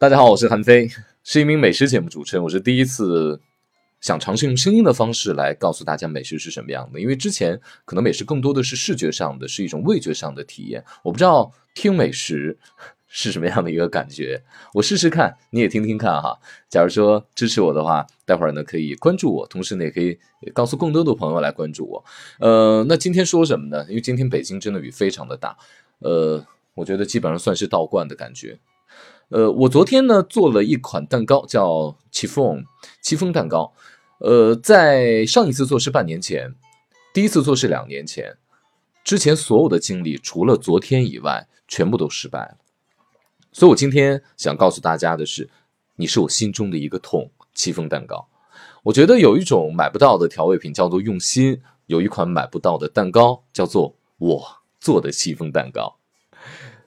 大家好，我是韩飞，是一名美食节目主持人。我是第一次想尝试用声音的方式来告诉大家美食是什么样的，因为之前可能美食更多的是视觉上的，是一种味觉上的体验。我不知道听美食是什么样的一个感觉，我试试看，你也听听看哈。假如说支持我的话，待会儿呢可以关注我，同时呢也可以告诉更多的朋友来关注我。呃，那今天说什么呢？因为今天北京真的雨非常的大，呃，我觉得基本上算是倒灌的感觉。呃，我昨天呢做了一款蛋糕，叫戚风戚风蛋糕。呃，在上一次做是半年前，第一次做是两年前。之前所有的经历，除了昨天以外，全部都失败了。所以我今天想告诉大家的是，你是我心中的一个痛。戚风蛋糕，我觉得有一种买不到的调味品叫做用心，有一款买不到的蛋糕叫做我做的戚风蛋糕。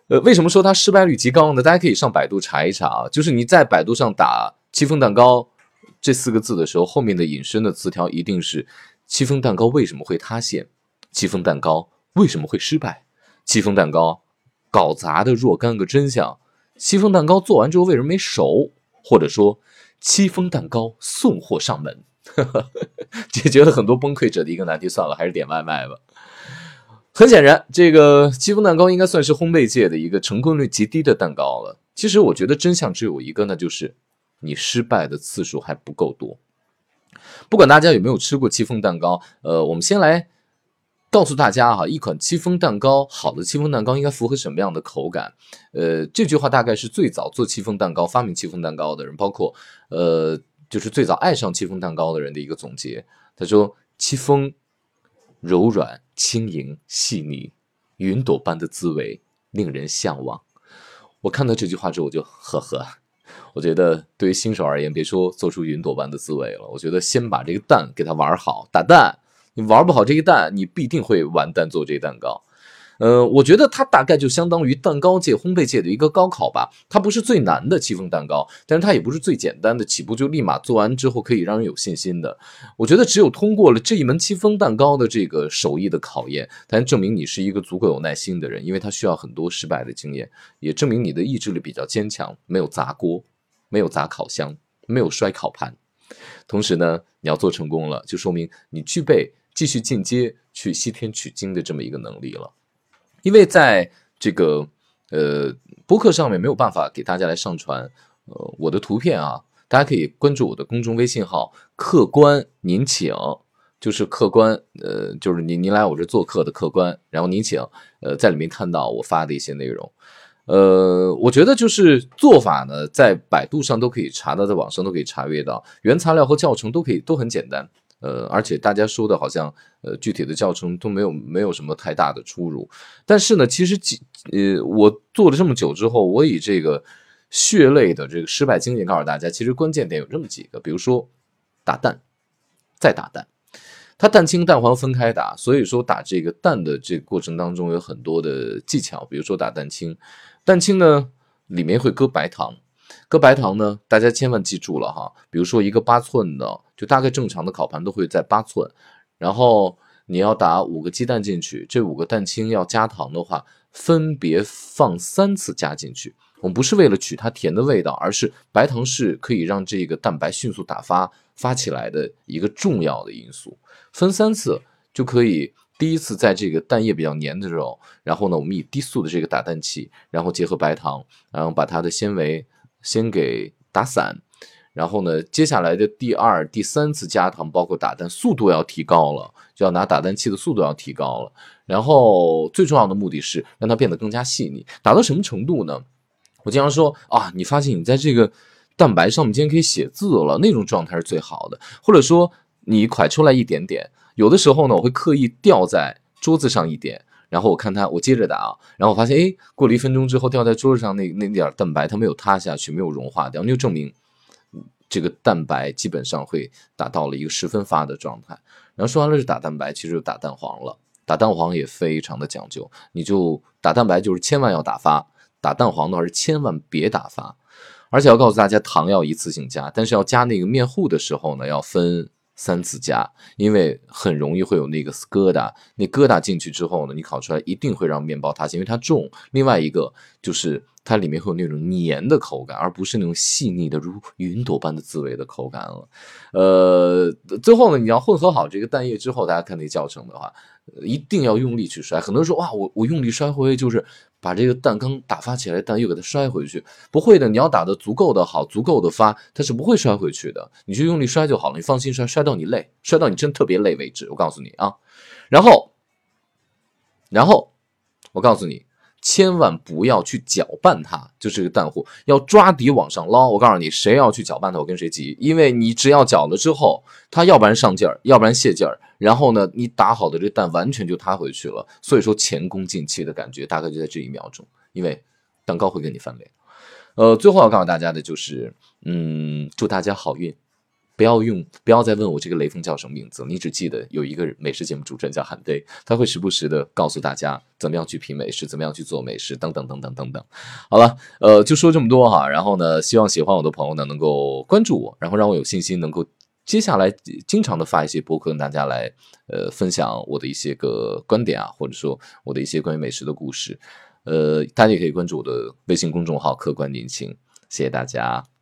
呃，为什么说它失败率极高呢？大家可以上百度查一查啊。就是你在百度上打“戚风蛋糕”这四个字的时候，后面的引申的词条一定是“戚风蛋糕为什么会塌陷”“戚风蛋糕为什么会失败”“戚风蛋糕搞砸的若干个真相”“戚风蛋糕做完之后为什么没熟”或者说“戚风蛋糕送货上门 ”，解决了很多崩溃者的一个难题。算了，还是点外卖吧。很显然，这个戚风蛋糕应该算是烘焙界的一个成功率极低的蛋糕了。其实，我觉得真相只有一个，那就是你失败的次数还不够多。不管大家有没有吃过戚风蛋糕，呃，我们先来告诉大家哈，一款戚风蛋糕，好的戚风蛋糕应该符合什么样的口感？呃，这句话大概是最早做戚风蛋糕、发明戚风蛋糕的人，包括呃，就是最早爱上戚风蛋糕的人的一个总结。他说：“戚风。”柔软、轻盈、细腻，云朵般的滋味令人向往。我看到这句话之后，我就呵呵。我觉得对于新手而言，别说做出云朵般的滋味了，我觉得先把这个蛋给它玩好，打蛋。你玩不好这个蛋，你必定会完蛋做这个蛋糕。呃，我觉得它大概就相当于蛋糕界、烘焙界的一个高考吧。它不是最难的戚风蛋糕，但是它也不是最简单的，起步就立马做完之后可以让人有信心的。我觉得只有通过了这一门戚风蛋糕的这个手艺的考验，才能证明你是一个足够有耐心的人，因为它需要很多失败的经验，也证明你的意志力比较坚强，没有砸锅，没有砸烤箱，没有摔烤盘。同时呢，你要做成功了，就说明你具备继续进阶去西天取经的这么一个能力了。因为在这个呃播客上面没有办法给大家来上传呃我的图片啊，大家可以关注我的公众微信号“客官您请”，就是客官呃就是您您来我这做客的客官，然后您请呃在里面看到我发的一些内容，呃我觉得就是做法呢，在百度上都可以查到，在网上都可以查阅到，原材料和教程都可以都很简单。呃，而且大家说的好像，呃，具体的教程都没有没有什么太大的出入。但是呢，其实几呃，我做了这么久之后，我以这个血泪的这个失败经验告诉大家，其实关键点有这么几个，比如说打蛋，再打蛋，它蛋清蛋黄分开打，所以说打这个蛋的这个过程当中有很多的技巧，比如说打蛋清，蛋清呢里面会搁白糖。搁白糖呢，大家千万记住了哈。比如说一个八寸的，就大概正常的烤盘都会在八寸。然后你要打五个鸡蛋进去，这五个蛋清要加糖的话，分别放三次加进去。我们不是为了取它甜的味道，而是白糖是可以让这个蛋白迅速打发发起来的一个重要的因素。分三次就可以，第一次在这个蛋液比较黏的时候，然后呢，我们以低速的这个打蛋器，然后结合白糖，然后把它的纤维。先给打散，然后呢，接下来的第二、第三次加糖，包括打蛋速度要提高了，就要拿打蛋器的速度要提高了。然后最重要的目的是让它变得更加细腻，打到什么程度呢？我经常说啊，你发现你在这个蛋白上面竟然可以写字了，那种状态是最好的。或者说你快出来一点点，有的时候呢，我会刻意掉在桌子上一点。然后我看它，我接着打啊，然后我发现，哎，过了一分钟之后，掉在桌子上那那点蛋白，它没有塌下去，没有融化掉，那就证明这个蛋白基本上会达到了一个十分发的状态。然后说完了是打蛋白，其实就打蛋黄了。打蛋黄也非常的讲究，你就打蛋白就是千万要打发，打蛋黄的话是千万别打发。而且要告诉大家，糖要一次性加，但是要加那个面糊的时候呢，要分三次加，因为很容易会有那个疙瘩，那疙瘩进去之后呢，你烤出来一定会让面包塌陷，因为它重。另外一个就是它里面会有那种黏的口感，而不是那种细腻的如云朵般的滋味的口感了。呃，最后呢，你要混合好这个蛋液之后，大家看那教程的话，一定要用力去摔。很多人说哇，我我用力摔会就是。把这个蛋刚打发起来，蛋又给它摔回去，不会的。你要打的足够的好，足够的发，它是不会摔回去的。你就用力摔就好了，你放心摔，摔到你累，摔到你真特别累为止。我告诉你啊，然后，然后，我告诉你。千万不要去搅拌它，就这个蛋糊要抓底往上捞。我告诉你，谁要去搅拌它，我跟谁急。因为你只要搅了之后，它要不然上劲儿，要不然泄劲儿，然后呢，你打好的这蛋完全就塌回去了。所以说前功尽弃的感觉大概就在这一秒钟，因为蛋糕会跟你翻脸。呃，最后要告诉大家的就是，嗯，祝大家好运。不要用，不要再问我这个雷锋叫什么名字，你只记得有一个美食节目主持人叫韩飞，他会时不时的告诉大家怎么样去品美食，怎么样去做美食，等等等等等等。好了，呃，就说这么多哈，然后呢，希望喜欢我的朋友呢能够关注我，然后让我有信心能够接下来经常的发一些博客跟大家来呃分享我的一些个观点啊，或者说我的一些关于美食的故事，呃，大家也可以关注我的微信公众号“客观年轻”，谢谢大家。